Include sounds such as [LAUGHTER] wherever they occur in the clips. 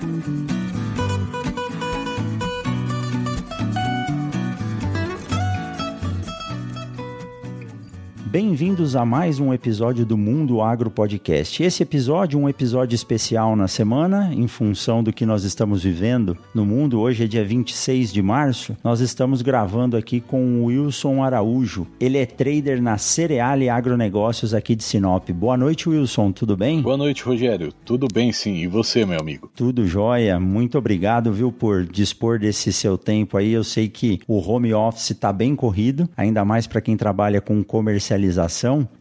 Thank you. Bem-vindos a mais um episódio do Mundo Agro Podcast. Esse episódio é um episódio especial na semana, em função do que nós estamos vivendo no mundo. Hoje é dia 26 de março. Nós estamos gravando aqui com o Wilson Araújo. Ele é trader na Cereale Agronegócios aqui de Sinop. Boa noite, Wilson. Tudo bem? Boa noite, Rogério. Tudo bem, sim. E você, meu amigo? Tudo jóia. Muito obrigado, viu, por dispor desse seu tempo aí. Eu sei que o home office está bem corrido, ainda mais para quem trabalha com comercialização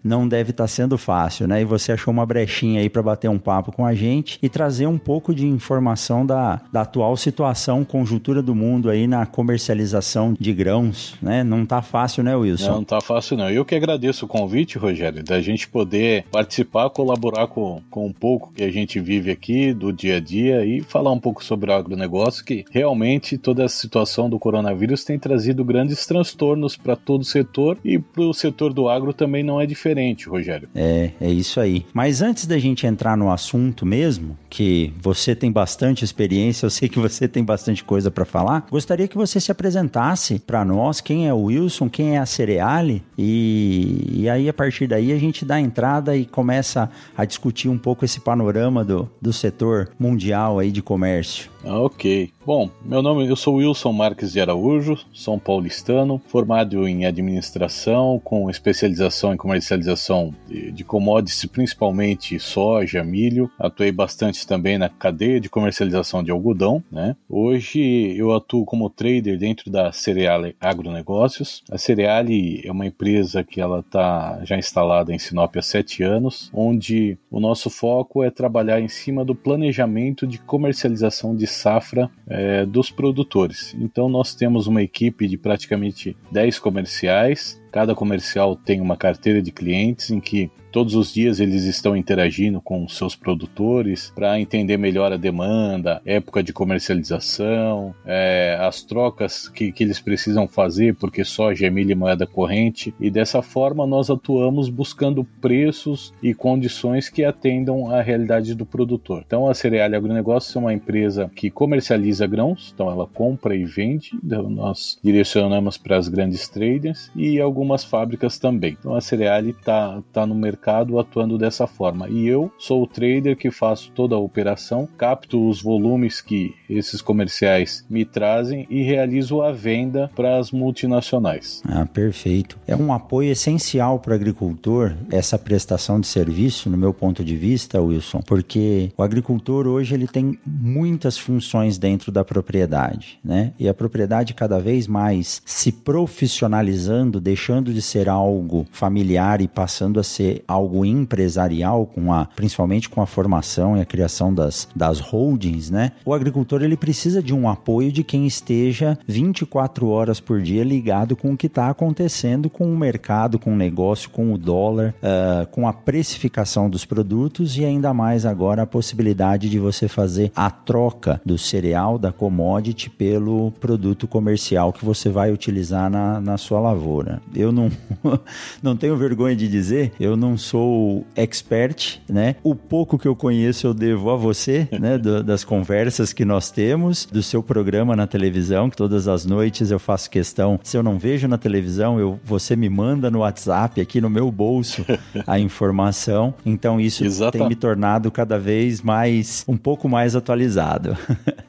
não deve estar tá sendo fácil, né? E você achou uma brechinha aí para bater um papo com a gente e trazer um pouco de informação da, da atual situação, conjuntura do mundo aí na comercialização de grãos, né? Não tá fácil, né, Wilson? Não, não tá fácil não. Eu que agradeço o convite, Rogério, da gente poder participar, colaborar com, com um pouco que a gente vive aqui do dia a dia e falar um pouco sobre o agronegócio, que realmente toda a situação do coronavírus tem trazido grandes transtornos para todo o setor e para o setor do agro agro também não é diferente, Rogério. É, é isso aí. Mas antes da gente entrar no assunto mesmo, que você tem bastante experiência, eu sei que você tem bastante coisa para falar, gostaria que você se apresentasse para nós, quem é o Wilson, quem é a Cereale, e, e aí a partir daí a gente dá entrada e começa a discutir um pouco esse panorama do, do setor mundial aí de comércio. Ah, ok. Bom, meu nome, eu sou Wilson Marques de Araújo, sou paulistano, formado em administração, com especialização em comercialização de, de commodities, principalmente soja, milho. Atuei bastante também na cadeia de comercialização de algodão, né? Hoje eu atuo como trader dentro da Cereale Agronegócios. A Cereale é uma empresa que ela está já instalada em Sinop há sete anos, onde o nosso foco é trabalhar em cima do planejamento de comercialização de safra é, dos produtores. Então nós temos uma equipe de praticamente 10 comerciais. Cada comercial tem uma carteira de clientes em que Todos os dias eles estão interagindo com seus produtores para entender melhor a demanda, época de comercialização, é, as trocas que, que eles precisam fazer, porque soja é e moeda corrente. E dessa forma nós atuamos buscando preços e condições que atendam à realidade do produtor. Então a Cereal Agronegócios é uma empresa que comercializa grãos, então ela compra e vende, então, nós direcionamos para as grandes traders e algumas fábricas também. Então a Cereal está tá no mercado mercado atuando dessa forma. E eu sou o trader que faço toda a operação, capto os volumes que esses comerciais me trazem e realizo a venda para as multinacionais. Ah, perfeito. É um apoio essencial para o agricultor essa prestação de serviço, no meu ponto de vista, Wilson, porque o agricultor hoje ele tem muitas funções dentro da propriedade, né? E a propriedade cada vez mais se profissionalizando, deixando de ser algo familiar e passando a ser algo empresarial, com a, principalmente com a formação e a criação das, das holdings, né? O agricultor ele precisa de um apoio de quem esteja 24 horas por dia ligado com o que está acontecendo com o mercado, com o negócio, com o dólar, uh, com a precificação dos produtos e ainda mais agora a possibilidade de você fazer a troca do cereal, da commodity, pelo produto comercial que você vai utilizar na, na sua lavoura. Eu não, [LAUGHS] não tenho vergonha de dizer, eu não sou expert, né? O pouco que eu conheço eu devo a você, [LAUGHS] né? Do, das conversas que nós temos, do seu programa na televisão, que todas as noites eu faço questão. Se eu não vejo na televisão, eu, você me manda no WhatsApp, aqui no meu bolso, [LAUGHS] a informação. Então isso Exata. tem me tornado cada vez mais, um pouco mais atualizado.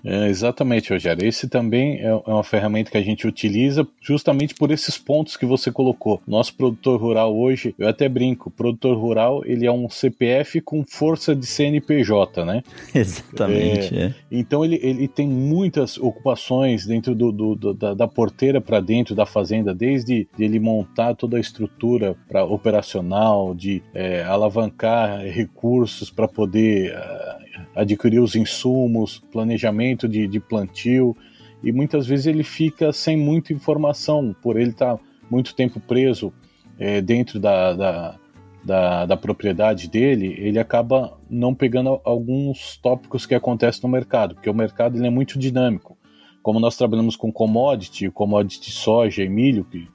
é, exatamente, Rogério. Esse também é, é uma ferramenta que a gente utiliza justamente por esses pontos que você colocou. Nosso produtor rural hoje, eu até brinco, produtor rural ele é um CPF com força de CNPJ, né? [LAUGHS] Exatamente. É, é. Então ele, ele tem muitas ocupações dentro do, do, do da, da, porteira para dentro da fazenda, desde de ele montar toda a estrutura para operacional, de é, alavancar recursos para poder uh, adquirir os insumos, planejamento de, de plantio e muitas vezes ele fica sem muita informação, por ele estar tá muito tempo preso é, dentro da, da, da, da, propriedade dele, ele acaba não pegando alguns tópicos que acontecem no mercado, porque o mercado ele é muito dinâmico. Como nós trabalhamos com commodity, commodity soja e milho, que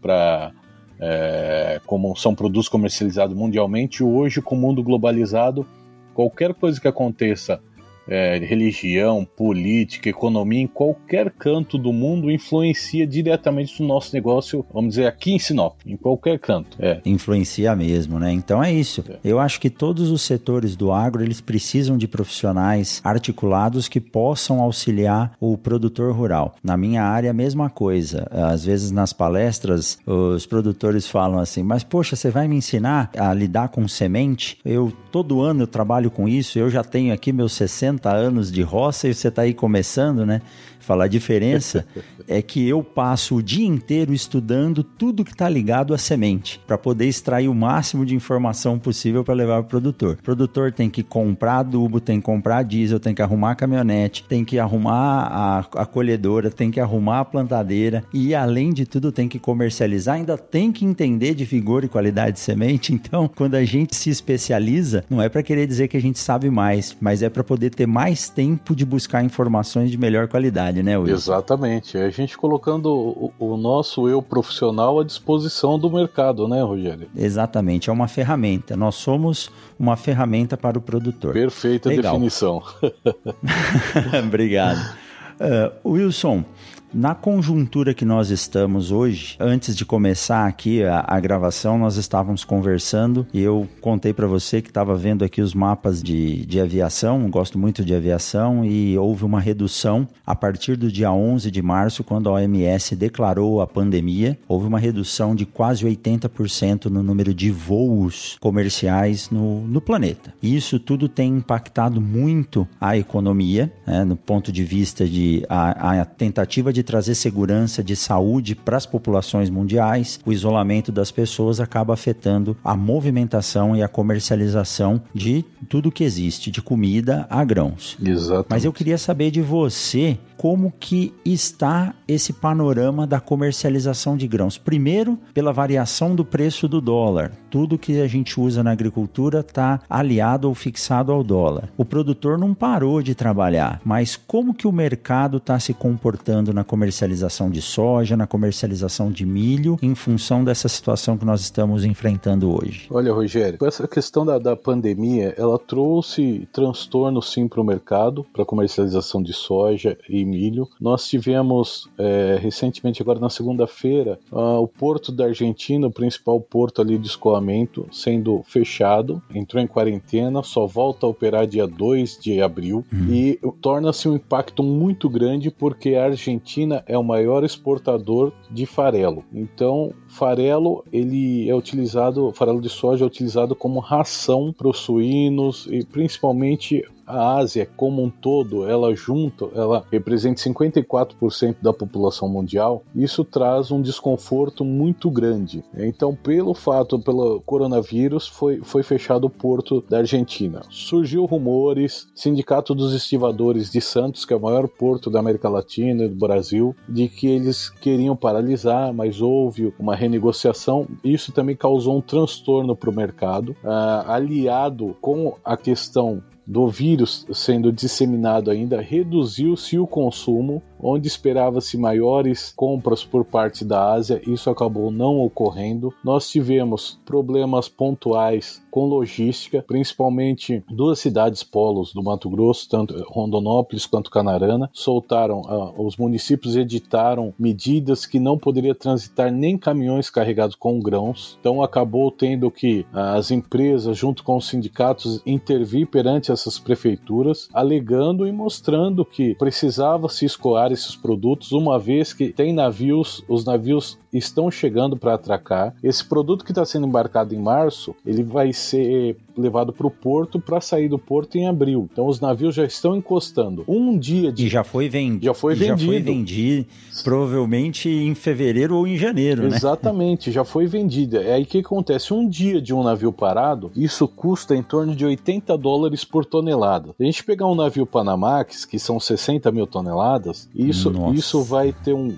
para é, como são produtos comercializados mundialmente, hoje com o mundo globalizado, qualquer coisa que aconteça é, religião, política, economia, em qualquer canto do mundo influencia diretamente no nosso negócio, vamos dizer, aqui em Sinop, em qualquer canto. É. Influencia mesmo, né? Então é isso. É. Eu acho que todos os setores do agro, eles precisam de profissionais articulados que possam auxiliar o produtor rural. Na minha área, a mesma coisa. Às vezes nas palestras, os produtores falam assim, mas poxa, você vai me ensinar a lidar com semente? Eu, todo ano eu trabalho com isso, eu já tenho aqui meus 60 60 anos de roça e você está aí começando, né? Falar a diferença [LAUGHS] é que eu passo o dia inteiro estudando tudo que está ligado à semente, para poder extrair o máximo de informação possível para levar para o produtor. O produtor tem que comprar adubo, tem que comprar diesel, tem que arrumar a caminhonete, tem que arrumar a, a colhedora, tem que arrumar a plantadeira e, além de tudo, tem que comercializar, ainda tem que entender de vigor e qualidade de semente. [LAUGHS] Então, quando a gente se especializa, não é para querer dizer que a gente sabe mais, mas é para poder ter mais tempo de buscar informações de melhor qualidade, né, Will? Exatamente. É gente colocando o, o, nosso eu profissional à disposição do mercado, né, Rogério? Exatamente, é uma ferramenta. Nós somos uma ferramenta para o produtor. Perfeita Legal. definição. [LAUGHS] [LAUGHS] Obrigado. Uh, Wilson, na conjuntura que nós estamos hoje, antes de começar aqui a, a gravação, nós estávamos conversando e eu contei para você que estava vendo aqui os mapas de, de aviação, gosto muito de aviação, e houve uma redução a partir do dia 11 de março, quando a OMS declarou a pandemia, houve uma redução de quase 80% no número de voos comerciais no, no planeta. E isso tudo tem impactado muito a economia, né, no ponto de vista de a, a tentativa de trazer segurança de saúde para as populações mundiais, o isolamento das pessoas acaba afetando a movimentação e a comercialização de tudo que existe, de comida a grãos. Exato. Mas eu queria saber de você como que está esse panorama da comercialização de grãos. Primeiro, pela variação do preço do dólar. Tudo que a gente usa na agricultura está aliado ou fixado ao dólar. O produtor não parou de trabalhar, mas como que o mercado está se comportando na comercialização de soja, na comercialização de milho, em função dessa situação que nós estamos enfrentando hoje? Olha, Rogério, essa questão da, da pandemia, ela trouxe transtorno sim para o mercado, para a comercialização de soja e milho. Nós tivemos é, recentemente, agora na segunda-feira, uh, o porto da Argentina, o principal porto ali de escoamento, sendo fechado, entrou em quarentena, só volta a operar dia 2 de abril uhum. e torna-se um impacto muito grande porque a Argentina é o maior exportador de farelo. Então, farelo ele é utilizado, farelo de soja é utilizado como ração para os suínos e principalmente a Ásia como um todo, ela junto, ela representa 54% da população mundial, isso traz um desconforto muito grande. Então, pelo fato, pelo coronavírus, foi, foi fechado o porto da Argentina. Surgiu rumores, Sindicato dos Estivadores de Santos, que é o maior porto da América Latina e do Brasil, de que eles queriam paralisar, mas houve uma renegociação. Isso também causou um transtorno para o mercado, uh, aliado com a questão do vírus sendo disseminado ainda, reduziu-se o consumo onde esperava-se maiores compras por parte da Ásia, isso acabou não ocorrendo. Nós tivemos problemas pontuais com logística, principalmente duas cidades polos do Mato Grosso, tanto Rondonópolis quanto Canarana, soltaram, uh, os municípios editaram medidas que não poderia transitar nem caminhões carregados com grãos, então acabou tendo que uh, as empresas, junto com os sindicatos, intervir perante essas prefeituras, alegando e mostrando que precisava se escoar esses produtos, uma vez que tem navios, os navios estão chegando para atracar. Esse produto que está sendo embarcado em março, ele vai ser levado para o porto para sair do porto em abril. Então os navios já estão encostando. Um dia de e já foi vendido. Já foi vendido. Já foi vendido, provavelmente em fevereiro ou em janeiro, né? Exatamente, já foi vendida. É aí que acontece um dia de um navio parado, isso custa em torno de 80 dólares por tonelada. Se a gente pegar um navio Panamax, que são 60 mil toneladas, isso, isso vai ter um,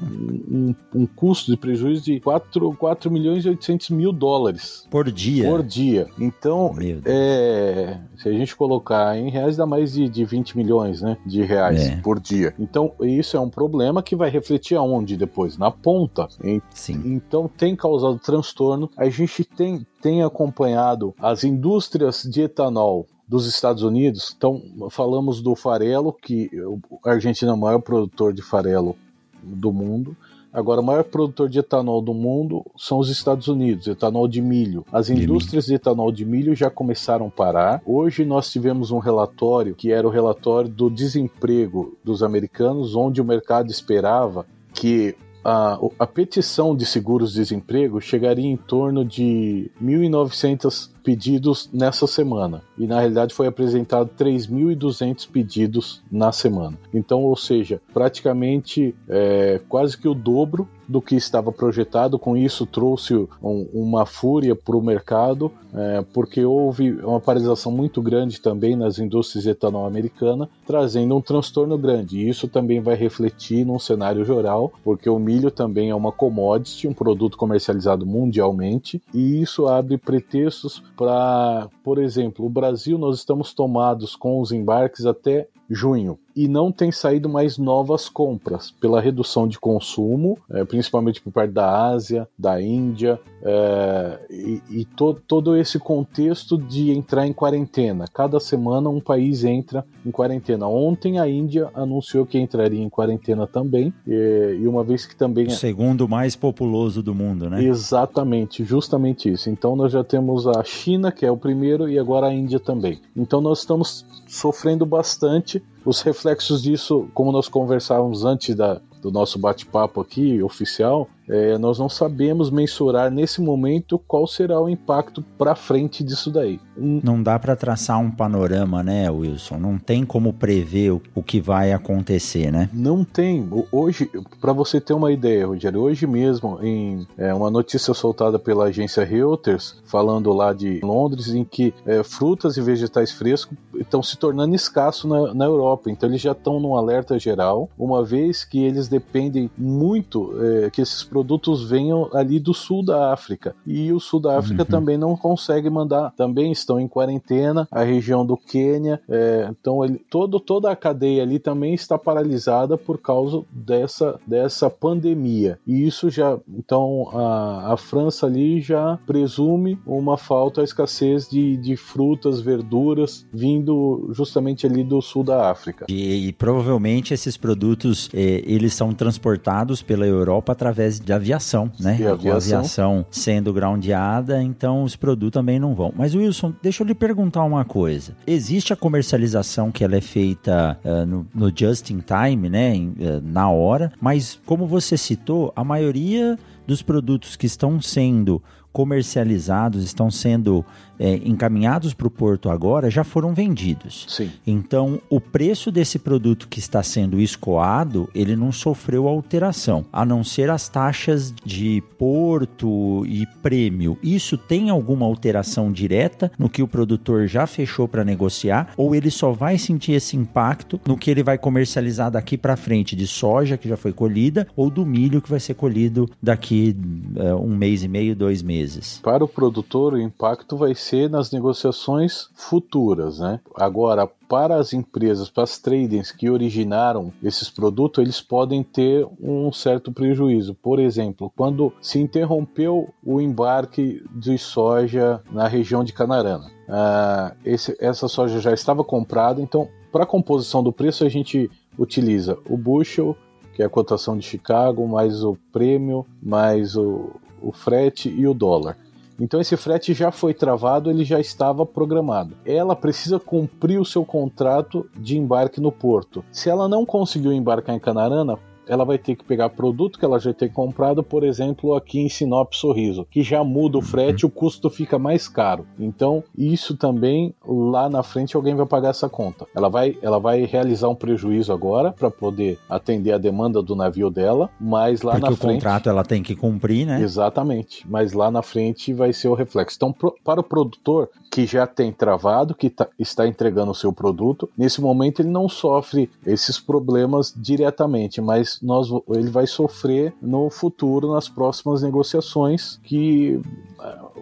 um, um custo de prejuízo de 4, 4 milhões e 800 mil dólares por dia. Por dia. Então, é, se a gente colocar em reais, dá mais de, de 20 milhões né, de reais é. por dia. Então, isso é um problema que vai refletir aonde depois? Na ponta. Sim. Então, tem causado transtorno. A gente tem, tem acompanhado as indústrias de etanol dos Estados Unidos. Então, falamos do farelo, que a Argentina é o maior produtor de farelo do mundo. Agora, o maior produtor de etanol do mundo são os Estados Unidos, etanol de milho. As indústrias de, etanol de milho já começaram a parar. Hoje nós tivemos um relatório que era o relatório do desemprego dos americanos, onde o mercado esperava que a, a petição de seguros-desemprego chegaria em torno de 1.900 pedidos nessa semana. E na realidade foi apresentado 3.200 pedidos na semana. Então, ou seja, praticamente é, quase que o dobro do que estava projetado. Com isso, trouxe um, uma fúria para o mercado, é, porque houve uma paralisação muito grande também nas indústrias de etanol americana, trazendo um transtorno grande. E isso também vai refletir num cenário geral, porque o milho também é uma commodity, um produto comercializado mundialmente, e isso abre pretextos para, por exemplo, o Brasil, nós estamos tomados com os embarques até junho e não tem saído mais novas compras pela redução de consumo, é, principalmente por parte da Ásia, da Índia é, e, e to, todo esse contexto de entrar em quarentena. Cada semana um país entra em quarentena. Ontem a Índia anunciou que entraria em quarentena também e, e uma vez que também o segundo mais populoso do mundo, né? Exatamente, justamente isso. Então nós já temos a China que é o primeiro e agora a Índia também. Então nós estamos sofrendo bastante os reflexos disso, como nós conversávamos antes da, do nosso bate-papo aqui oficial, é, nós não sabemos mensurar nesse momento qual será o impacto para frente disso daí. Não dá para traçar um panorama, né, Wilson? Não tem como prever o, o que vai acontecer, né? Não tem. Hoje, para você ter uma ideia, Rogério, hoje mesmo, em é, uma notícia soltada pela agência Reuters, falando lá de Londres, em que é, frutas e vegetais frescos estão se tornando escassos na, na Europa. Então, eles já estão num alerta geral, uma vez que eles dependem muito é, que esses produtos venham ali do sul da África. E o sul da África uhum. também não consegue mandar, também estão em quarentena, a região do Quênia, é, então ele, todo, toda a cadeia ali também está paralisada por causa dessa, dessa pandemia. E isso já, então a, a França ali já presume uma falta, a escassez de, de frutas, verduras vindo justamente ali do sul da África. E, e provavelmente esses produtos eh, eles são transportados pela Europa através de aviação, né? E a aviação. aviação sendo groundeada, então os produtos também não vão. Mas Wilson, deixa eu lhe perguntar uma coisa. Existe a comercialização que ela é feita uh, no, no, just in time, né? Em, uh, na hora, mas como você citou, a maioria dos produtos que estão sendo comercializados, estão sendo é, encaminhados para o porto agora já foram vendidos. Sim. Então, o preço desse produto que está sendo escoado, ele não sofreu alteração, a não ser as taxas de porto e prêmio. Isso tem alguma alteração direta no que o produtor já fechou para negociar ou ele só vai sentir esse impacto no que ele vai comercializar daqui para frente de soja que já foi colhida ou do milho que vai ser colhido daqui uh, um mês e meio, dois meses? Para o produtor, o impacto vai ser nas negociações futuras, né? Agora, para as empresas, para as tradings que originaram esses produtos, eles podem ter um certo prejuízo. Por exemplo, quando se interrompeu o embarque de soja na região de Canarana, uh, esse, essa soja já estava comprada, então para a composição do preço a gente utiliza o bushel, que é a cotação de Chicago, mais o prêmio, mais o, o frete e o dólar. Então esse frete já foi travado, ele já estava programado. Ela precisa cumprir o seu contrato de embarque no porto. Se ela não conseguiu embarcar em Canarana, ela vai ter que pegar produto que ela já tem comprado, por exemplo, aqui em Sinop Sorriso, que já muda o frete, o custo fica mais caro. Então, isso também lá na frente alguém vai pagar essa conta. Ela vai, ela vai realizar um prejuízo agora para poder atender a demanda do navio dela, mas lá Porque na frente. o contrato ela tem que cumprir, né? Exatamente. Mas lá na frente vai ser o reflexo. Então, pro, para o produtor que já tem travado, que tá, está entregando o seu produto, nesse momento ele não sofre esses problemas diretamente, mas nós, ele vai sofrer no futuro, nas próximas negociações, que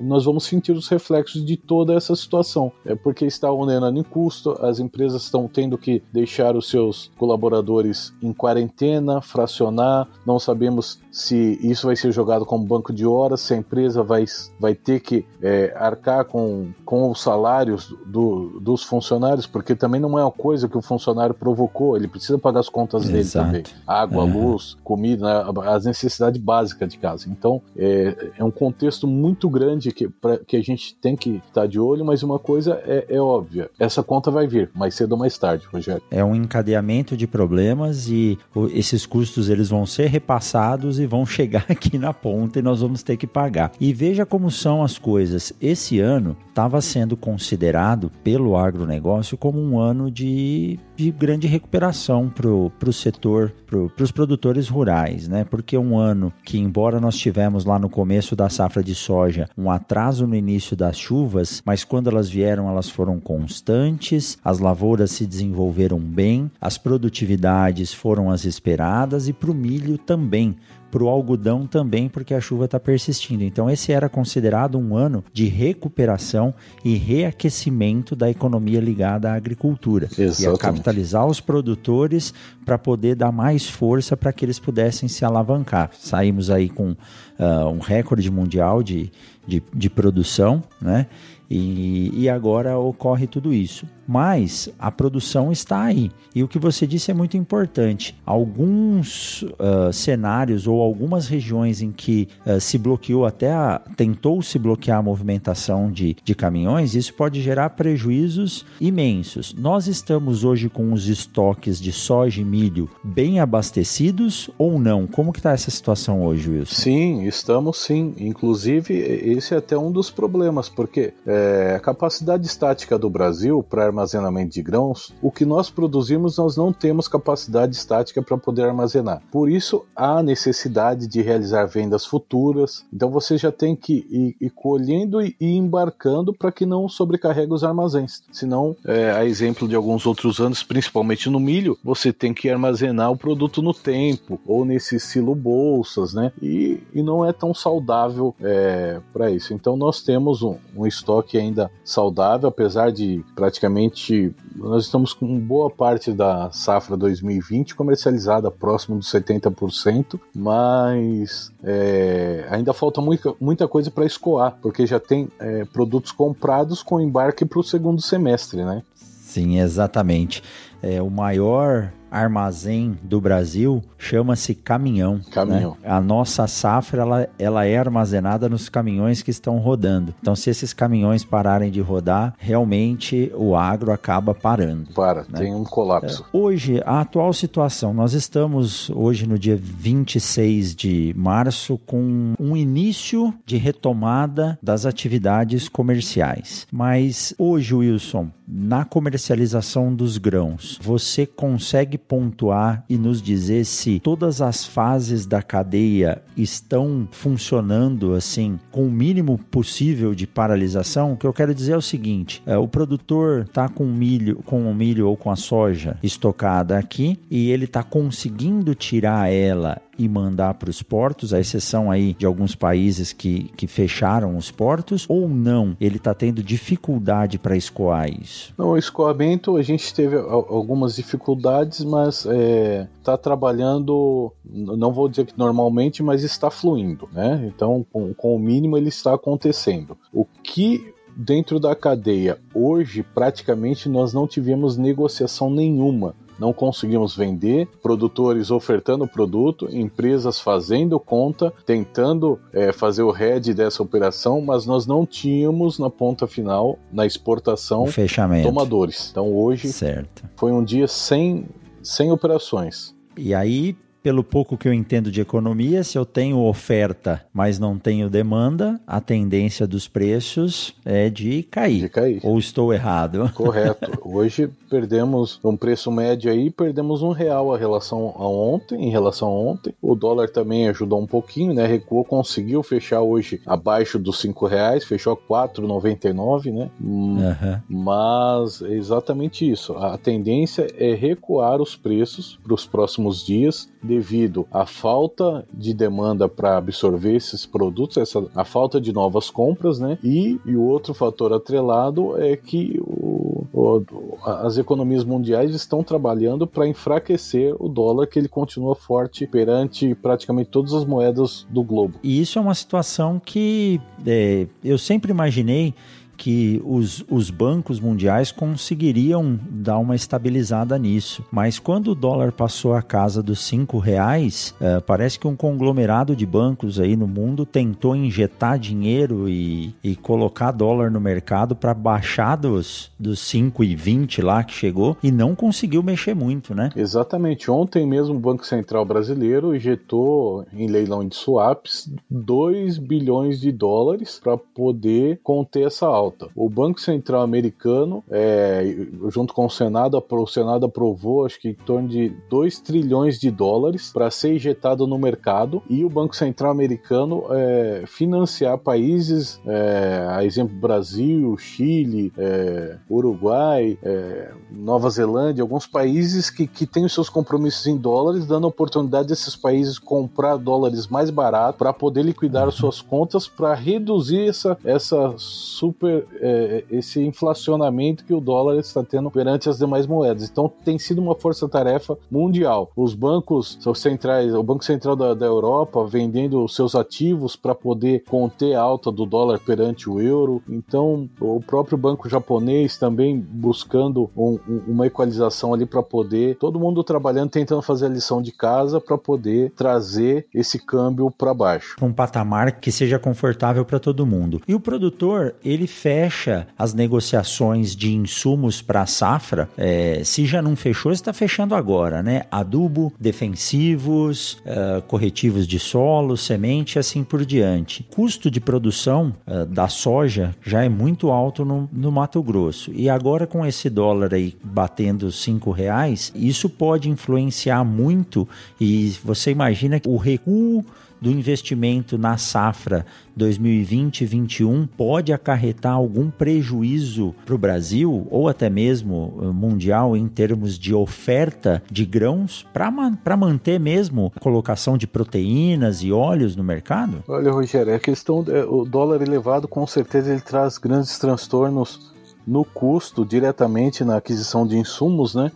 nós vamos sentir os reflexos de toda essa situação. É porque está onerando em custo, as empresas estão tendo que deixar os seus colaboradores em quarentena, fracionar, não sabemos se isso vai ser jogado como banco de horas, se a empresa vai, vai ter que é, arcar com, com os salários do, dos funcionários, porque também não é uma coisa que o funcionário provocou, ele precisa pagar as contas Exato. dele também. Água, uhum. luz, comida, as necessidades básicas de casa. Então, é, é um contexto muito grande que, pra, que a gente tem que estar tá de olho, mas uma coisa é, é óbvia: essa conta vai vir mais cedo ou mais tarde, Rogério. É um encadeamento de problemas e esses custos eles vão ser repassados e vão chegar [LAUGHS] aqui na ponta e nós vamos ter que pagar. E veja como são as coisas. Esse ano estava sendo considerado pelo agronegócio como um ano de, de grande recuperação para o setor, para os produtores rurais, né? Porque um ano que, embora nós tivemos lá no começo da safra de soja um atraso no início das chuvas, mas quando elas vieram, elas foram constantes, as lavouras se desenvolveram bem, as produtividades foram as esperadas e para o milho também para o algodão também, porque a chuva está persistindo. Então, esse era considerado um ano de recuperação e reaquecimento da economia ligada à agricultura. Exatamente. E a capitalizar os produtores para poder dar mais força para que eles pudessem se alavancar. Saímos aí com uh, um recorde mundial de, de, de produção, né? E, e, agora ocorre tudo isso. Mas a produção está aí. E o que você disse é muito importante. Alguns uh, cenários ou algumas regiões em que uh, se bloqueou até a, tentou se bloquear a movimentação de, de caminhões, isso pode gerar prejuízos imensos. Nós estamos hoje com os estoques de soja e milho bem abastecidos ou não? Como que está essa situação hoje, Wilson? Sim, estamos sim. Inclusive, esse é até um dos problemas, porque é, a capacidade estática do Brasil para armazenamento de grãos, o que nós produzimos nós não temos capacidade estática para poder armazenar. Por isso há necessidade de realizar vendas futuras. Então você já tem que ir, ir colhendo e ir embarcando para que não sobrecarregue os armazéns. Senão, é, a exemplo de alguns outros anos, principalmente no milho, você tem que armazenar o produto no tempo ou nesse silo bolsas, né? E, e não é tão saudável é, para isso. Então nós temos um, um estoque ainda saudável, apesar de praticamente nós estamos com boa parte da safra 2020 comercializada próximo dos 70%, mas é, ainda falta muita, muita coisa para escoar, porque já tem é, produtos comprados com embarque para o segundo semestre, né? Sim, exatamente. É, o maior armazém do Brasil chama-se caminhão. Caminhão. Né? A nossa safra ela, ela é armazenada nos caminhões que estão rodando. Então, se esses caminhões pararem de rodar, realmente o agro acaba parando. Para, né? tem um colapso. É, hoje, a atual situação, nós estamos hoje no dia 26 de março com um início de retomada das atividades comerciais. Mas hoje, Wilson, na comercialização dos grãos, você consegue pontuar e nos dizer se todas as fases da cadeia estão funcionando assim com o mínimo possível de paralisação? O que eu quero dizer é o seguinte: é, o produtor está com milho, com o milho ou com a soja estocada aqui e ele está conseguindo tirar ela e mandar para os portos, a exceção aí de alguns países que, que fecharam os portos, ou não? Ele está tendo dificuldade para escoar isso? Não, o escoamento a gente teve algumas dificuldades, mas está é, tá trabalhando, não vou dizer que normalmente, mas está fluindo, né? Então, com, com o mínimo ele está acontecendo. O que dentro da cadeia hoje praticamente nós não tivemos negociação nenhuma não conseguimos vender, produtores ofertando o produto, empresas fazendo conta, tentando é, fazer o head dessa operação, mas nós não tínhamos na ponta final, na exportação, fechamento. tomadores. Então hoje certo. foi um dia sem, sem operações. E aí, pelo pouco que eu entendo de economia, se eu tenho oferta, mas não tenho demanda, a tendência dos preços é de cair. De cair. Ou estou errado? Correto. [LAUGHS] Hoje perdemos um preço médio aí, perdemos um real a relação a ontem, em relação a ontem. O dólar também ajudou um pouquinho, né? Recuou, conseguiu fechar hoje abaixo dos cinco reais, fechou a 4,99, né? Uhum. Mas é exatamente isso. A tendência é recuar os preços para os próximos dias devido à falta de demanda para absorver esses produtos, essa, a falta de novas compras, né? E, e o outro fator atrelado é que o, o, as economias mundiais estão trabalhando para enfraquecer o dólar, que ele continua forte perante praticamente todas as moedas do globo. E isso é uma situação que é, eu sempre imaginei que os, os bancos mundiais conseguiriam dar uma estabilizada nisso. Mas quando o dólar passou a casa dos cinco reais, é, parece que um conglomerado de bancos aí no mundo tentou injetar dinheiro e, e colocar dólar no mercado para baixar dos, dos 5,20 lá que chegou e não conseguiu mexer muito, né? Exatamente. Ontem mesmo o Banco Central Brasileiro injetou em leilão de swaps 2 bilhões de dólares para poder conter essa alta alta. O Banco Central americano, é, junto com o Senado, o Senado aprovou acho que em torno de 2 trilhões de dólares para ser injetado no mercado e o Banco Central americano é, financiar países, é, a exemplo Brasil, Chile, é, Uruguai, é, Nova Zelândia, alguns países que, que têm os seus compromissos em dólares, dando a oportunidade desses países comprar dólares mais barato para poder liquidar as suas contas para reduzir essa, essa super é, esse inflacionamento que o dólar está tendo perante as demais moedas. Então tem sido uma força-tarefa mundial. Os bancos centrais, o Banco Central da, da Europa vendendo os seus ativos para poder conter a alta do dólar perante o euro. Então o próprio banco japonês também buscando um, um, uma equalização ali para poder todo mundo trabalhando tentando fazer a lição de casa para poder trazer esse câmbio para baixo. Um patamar que seja confortável para todo mundo. E o produtor ele fecha as negociações de insumos para a safra, é, se já não fechou, está fechando agora, né? Adubo, defensivos, uh, corretivos de solo, semente, assim por diante. Custo de produção uh, da soja já é muito alto no, no Mato Grosso. E agora com esse dólar aí batendo cinco reais, isso pode influenciar muito e você imagina que o recuo do investimento na safra 2020-21 pode acarretar algum prejuízo para o Brasil ou até mesmo eh, mundial em termos de oferta de grãos para manter mesmo a colocação de proteínas e óleos no mercado? Olha, Rogério, a questão o dólar elevado com certeza ele traz grandes transtornos no custo diretamente na aquisição de insumos, né?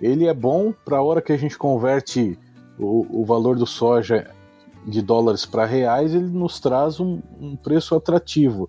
Ele é bom para a hora que a gente converte o, o valor do soja de dólares para reais, ele nos traz um, um, preço atrativo.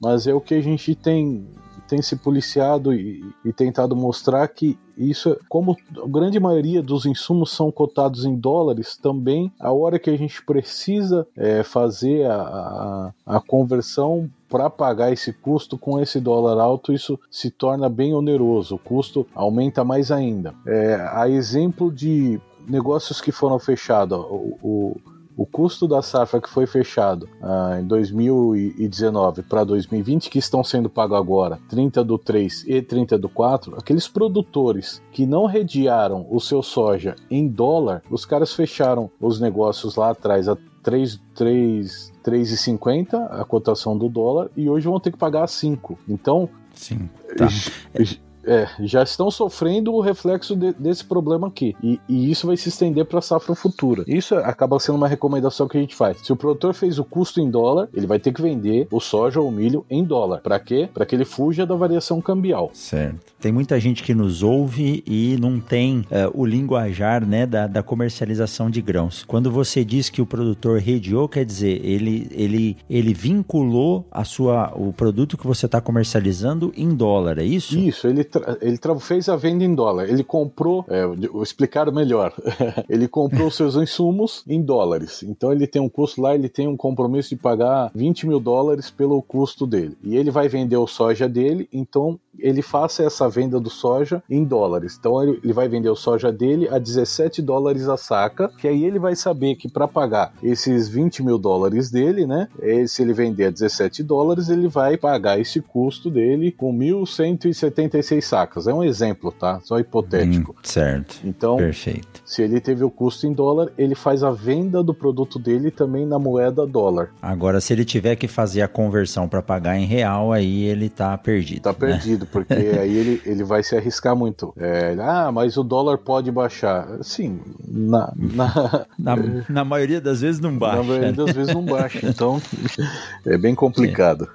Mas é o que a gente tem, tem se policiado e, e tentado mostrar que isso, como a grande maioria dos insumos são cotados em dólares, também a hora que a gente precisa é, fazer a, a, a conversão para pagar esse custo com esse dólar alto, isso se torna bem oneroso, o custo aumenta mais ainda. É, a exemplo de negócios que foram fechados, o, o o custo da safra que foi fechado ah, em 2019 para 2020, que estão sendo pagos agora, 30 do 3 e 30 do 4, aqueles produtores que não rediaram o seu soja em dólar, os caras fecharam os negócios lá atrás a 3, 3, 3,50 a cotação do dólar e hoje vão ter que pagar 5. Então, Sim, tá. É, já estão sofrendo o reflexo de, desse problema aqui. E, e, isso vai se estender para a safra futura. Isso acaba sendo uma recomendação que a gente faz. Se o produtor fez o custo em dólar, ele vai ter que vender o soja ou o milho em dólar. Para quê? Para que ele fuja da variação cambial. Certo. Tem muita gente que nos ouve e não tem uh, o linguajar né, da, da comercialização de grãos. Quando você diz que o produtor rediou, quer dizer, ele, ele, ele vinculou a sua, o produto que você está comercializando em dólar, é isso? Isso, ele, ele fez a venda em dólar. Ele comprou, é, vou explicar melhor, [LAUGHS] ele comprou seus insumos em dólares. Então ele tem um custo lá, ele tem um compromisso de pagar 20 mil dólares pelo custo dele. E ele vai vender o soja dele, então ele faça essa venda do soja em dólares. Então ele, ele vai vender o soja dele a 17 dólares a saca, que aí ele vai saber que para pagar esses 20 mil dólares dele, né? Se ele vender a 17 dólares, ele vai pagar esse custo dele com 1.176 sacas. É um exemplo, tá? Só hipotético. Hum, certo. Então, Perfeito. se ele teve o custo em dólar, ele faz a venda do produto dele também na moeda dólar. Agora, se ele tiver que fazer a conversão para pagar em real, aí ele tá perdido. Tá né? perdido, porque [LAUGHS] aí ele, ele vai se arriscar muito. É, ah, mas o dólar pode baixar. Sim, na, na, [LAUGHS] na, na maioria das vezes não baixa. Na maioria das vezes não baixa. Então, [LAUGHS] é bem complicado.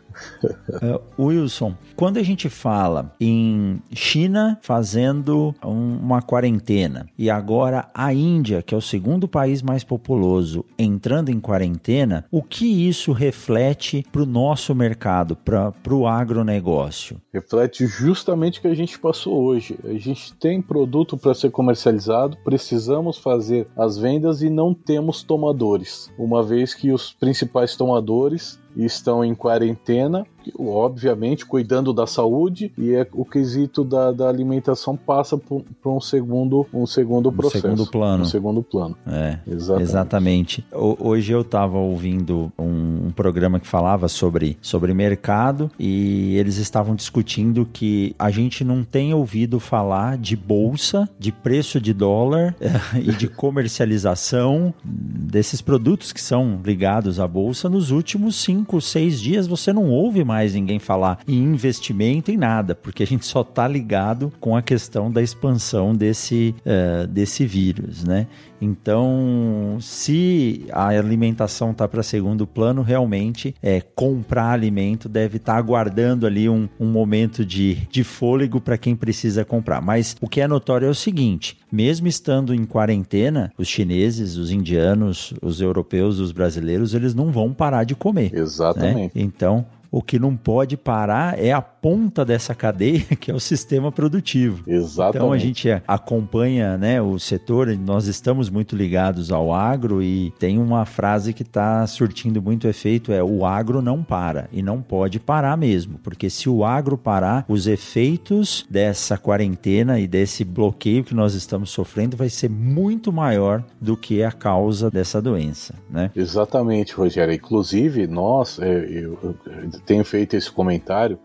Uh, Wilson, quando a gente fala em China fazendo um, uma quarentena e agora a Índia, que é o segundo país mais populoso, entrando em quarentena, o que isso reflete para o nosso mercado, para o agronegócio? Reflete justamente o que a gente passou hoje. A gente tem produto para ser comercializado, precisamos fazer as vendas e não temos tomadores, uma vez que os principais tomadores estão em quarentena, obviamente cuidando da saúde, e é, o quesito da, da alimentação passa por, por, um segundo um segundo processo. Um segundo plano. Um segundo plano. É, exatamente. exatamente. Hoje eu estava ouvindo um, um, programa que falava sobre, sobre mercado e eles estavam discutindo que a gente não tem ouvido falar de bolsa, de preço de dólar [LAUGHS] e de comercialização desses produtos que são ligados à bolsa nos últimos cinco, seis dias você não ouve mais ninguém falar em investimento em nada, porque a gente só está ligado com a questão da expansão desse, uh, desse vírus, né? Então, se a alimentação está para segundo plano, realmente é comprar alimento deve estar tá aguardando ali um, um momento de, de fôlego para quem precisa comprar. Mas o que é notório é o seguinte: mesmo estando em quarentena, os chineses, os indianos, os europeus, os brasileiros, eles não vão parar de comer. Né? Exatamente. Né? Então, o que não pode parar é a ponta dessa cadeia, [LAUGHS] que é o sistema produtivo. Exatamente. Então a gente acompanha né, o setor, nós estamos muito ligados ao agro e tem uma frase que está surtindo muito efeito: é o agro não para e não pode parar mesmo, porque se o agro parar, os efeitos dessa quarentena e desse bloqueio que nós estamos sofrendo vai ser muito maior do que a causa dessa doença. Né? Exatamente, Rogério. Inclusive, nós, é, eu, eu tenho feito esse comentário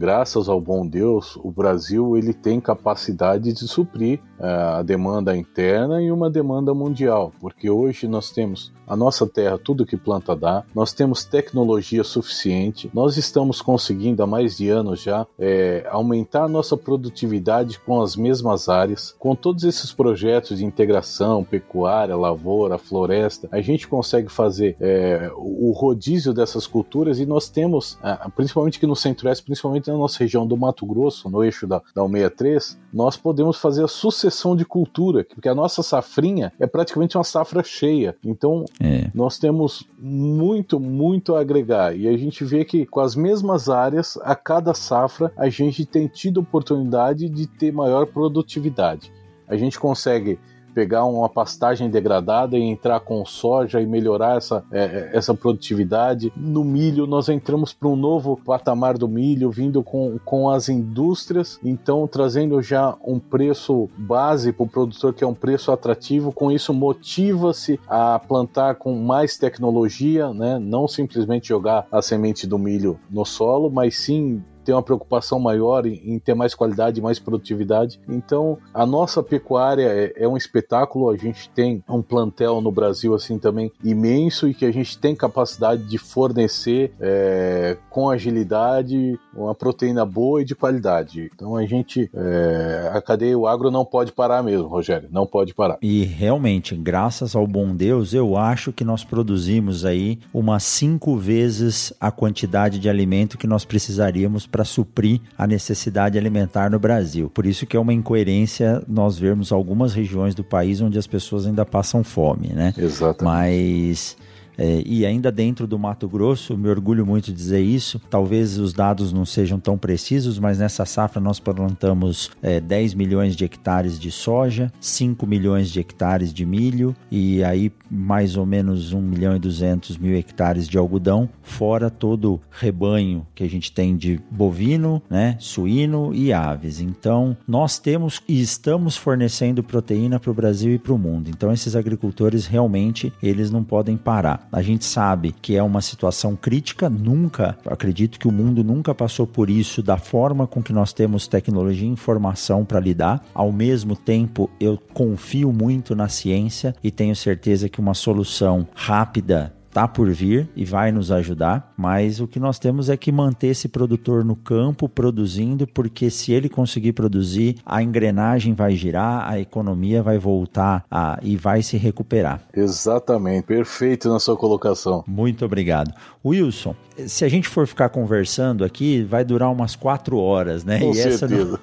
graças ao bom Deus, o Brasil ele tem capacidade de suprir a demanda interna e uma demanda mundial, porque hoje nós temos a nossa terra, tudo que planta dá, nós temos tecnologia suficiente, nós estamos conseguindo há mais de anos já é, aumentar nossa produtividade com as mesmas áreas, com todos esses projetos de integração, pecuária, lavoura, floresta, a gente consegue fazer é, o rodízio dessas culturas e nós temos, principalmente aqui no Centro-Oeste, principalmente na nossa região do Mato Grosso, no eixo da, da 163, nós podemos fazer a sucessão de cultura, porque a nossa safrinha é praticamente uma safra cheia. Então, é. Nós temos muito, muito a agregar. E a gente vê que com as mesmas áreas, a cada safra, a gente tem tido oportunidade de ter maior produtividade. A gente consegue pegar uma pastagem degradada e entrar com soja e melhorar essa, é, é essa produtividade. No milho, nós entramos para um novo patamar do milho, vindo com, com as indústrias, então trazendo já um preço base para o produtor, que é um preço atrativo. Com isso, motiva-se a plantar com mais tecnologia, né? não simplesmente jogar a semente do milho no solo, mas sim tem uma preocupação maior em, em ter mais qualidade, mais produtividade. Então, a nossa pecuária é, é, um espetáculo. A gente tem um plantel no Brasil assim também imenso e que a gente tem capacidade de fornecer é, com agilidade uma proteína boa e de qualidade. Então, a gente, é, a cadeia o agro não pode parar mesmo, Rogério, não pode parar. E realmente, graças ao bom Deus, eu acho que nós produzimos aí umas cinco vezes a quantidade de alimento que nós precisaríamos para suprir a necessidade alimentar no Brasil. Por isso que é uma incoerência nós vermos algumas regiões do país onde as pessoas ainda passam fome, né? Exatamente. Mas é, e ainda dentro do Mato Grosso, me orgulho muito de dizer isso. Talvez os dados não sejam tão precisos, mas nessa safra nós plantamos é, 10 milhões de hectares de soja, 5 milhões de hectares de milho e aí mais ou menos 1 milhão e 200 mil hectares de algodão, fora todo o rebanho que a gente tem de bovino, né, suíno e aves. Então, nós temos e estamos fornecendo proteína para o Brasil e para o mundo. Então, esses agricultores realmente eles não podem parar. A gente sabe que é uma situação crítica, nunca, acredito que o mundo nunca passou por isso da forma com que nós temos tecnologia e informação para lidar. Ao mesmo tempo, eu confio muito na ciência e tenho certeza que uma solução rápida tá por vir e vai nos ajudar, mas o que nós temos é que manter esse produtor no campo produzindo, porque se ele conseguir produzir, a engrenagem vai girar, a economia vai voltar a, e vai se recuperar. Exatamente, perfeito na sua colocação. Muito obrigado. Wilson, se a gente for ficar conversando aqui, vai durar umas quatro horas, né? Com e certeza. essa não,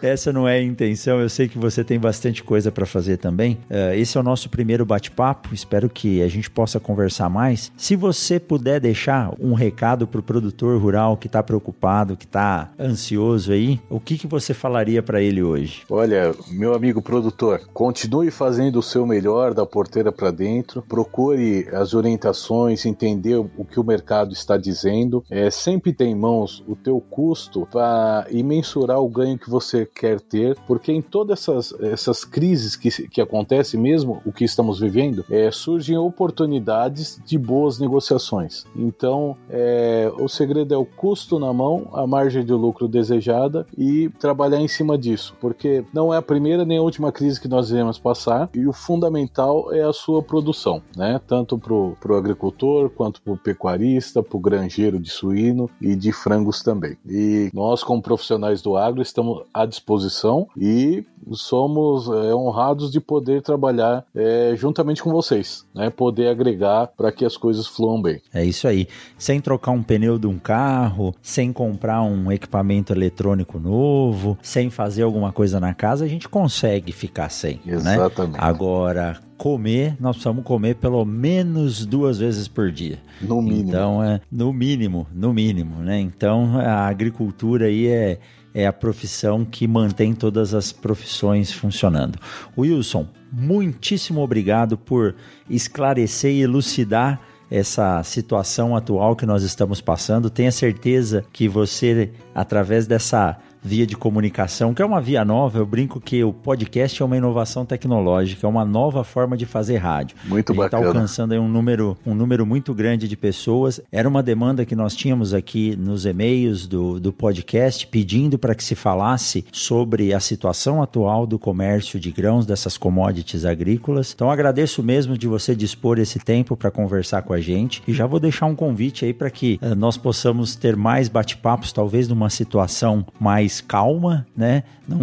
[LAUGHS] essa não é a intenção. Eu sei que você tem bastante coisa para fazer também. Uh, esse é o nosso primeiro bate-papo. Espero que a gente possa conversar mais. Se você puder deixar um recado para o produtor rural que está preocupado, que está ansioso aí, o que, que você falaria para ele hoje? Olha, meu amigo produtor, continue fazendo o seu melhor da porteira para dentro. Procure as orientações, entender o que o mercado está dizendo, é, sempre tem em mãos o teu custo para e mensurar o ganho que você quer ter, porque em todas essas, essas crises que, que acontecem, mesmo o que estamos vivendo, é, surgem oportunidades de boas negociações. Então, é, o segredo é o custo na mão, a margem de lucro desejada e trabalhar em cima disso, porque não é a primeira nem a última crise que nós iremos passar e o fundamental é a sua produção, né? Tanto para o agricultor quanto para o pecuarista, para o granjeiro de suíno e de frangos também. E nós, como profissionais do agro, estamos à disposição e somos é, honrados de poder trabalhar é, juntamente com vocês, né? Poder agregar para que as coisas fluam bem. É isso aí. Sem trocar um pneu de um carro, sem comprar um equipamento eletrônico novo, sem fazer alguma coisa na casa, a gente consegue ficar sem. Né? Exatamente. Né? Agora, comer, nós precisamos comer pelo menos duas vezes por dia. No mínimo. Então, é no mínimo, no mínimo, né? Então, a agricultura aí é é a profissão que mantém todas as profissões funcionando. Wilson, muitíssimo obrigado por esclarecer e elucidar essa situação atual que nós estamos passando. Tenha certeza que você, através dessa via de comunicação, que é uma via nova. Eu brinco que o podcast é uma inovação tecnológica, é uma nova forma de fazer rádio. Muito tá bacana. Está alcançando um número, um número muito grande de pessoas. Era uma demanda que nós tínhamos aqui nos e-mails do, do podcast, pedindo para que se falasse sobre a situação atual do comércio de grãos, dessas commodities agrícolas. Então agradeço mesmo de você dispor esse tempo para conversar com a gente e já vou deixar um convite aí para que uh, nós possamos ter mais bate-papos, talvez numa situação mais calma, né? Não,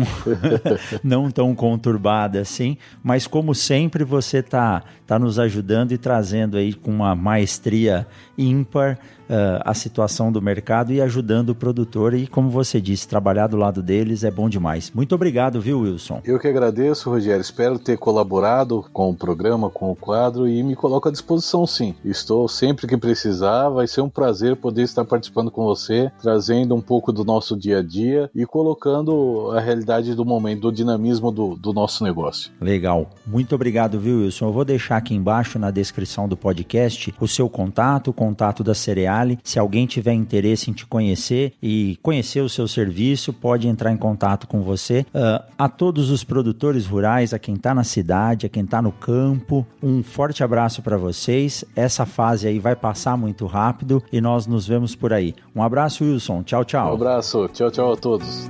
[LAUGHS] não tão conturbada assim, mas como sempre você tá, tá nos ajudando e trazendo aí com uma maestria ímpar uh, a situação do mercado e ajudando o produtor. E como você disse, trabalhar do lado deles é bom demais. Muito obrigado, viu, Wilson? Eu que agradeço, Rogério. Espero ter colaborado com o programa, com o quadro e me coloco à disposição sim. Estou sempre que precisar. Vai ser um prazer poder estar participando com você, trazendo um pouco do nosso dia a dia e colocando a realidade do momento, do dinamismo do, do nosso negócio. Legal. Muito obrigado, viu, Wilson? Eu vou deixar aqui embaixo na descrição do podcast o seu contato, o contato da Cereais Vale. Se alguém tiver interesse em te conhecer e conhecer o seu serviço, pode entrar em contato com você. Uh, a todos os produtores rurais, a quem está na cidade, a quem está no campo, um forte abraço para vocês. Essa fase aí vai passar muito rápido e nós nos vemos por aí. Um abraço, Wilson. Tchau, tchau. Um abraço. Tchau, tchau a todos.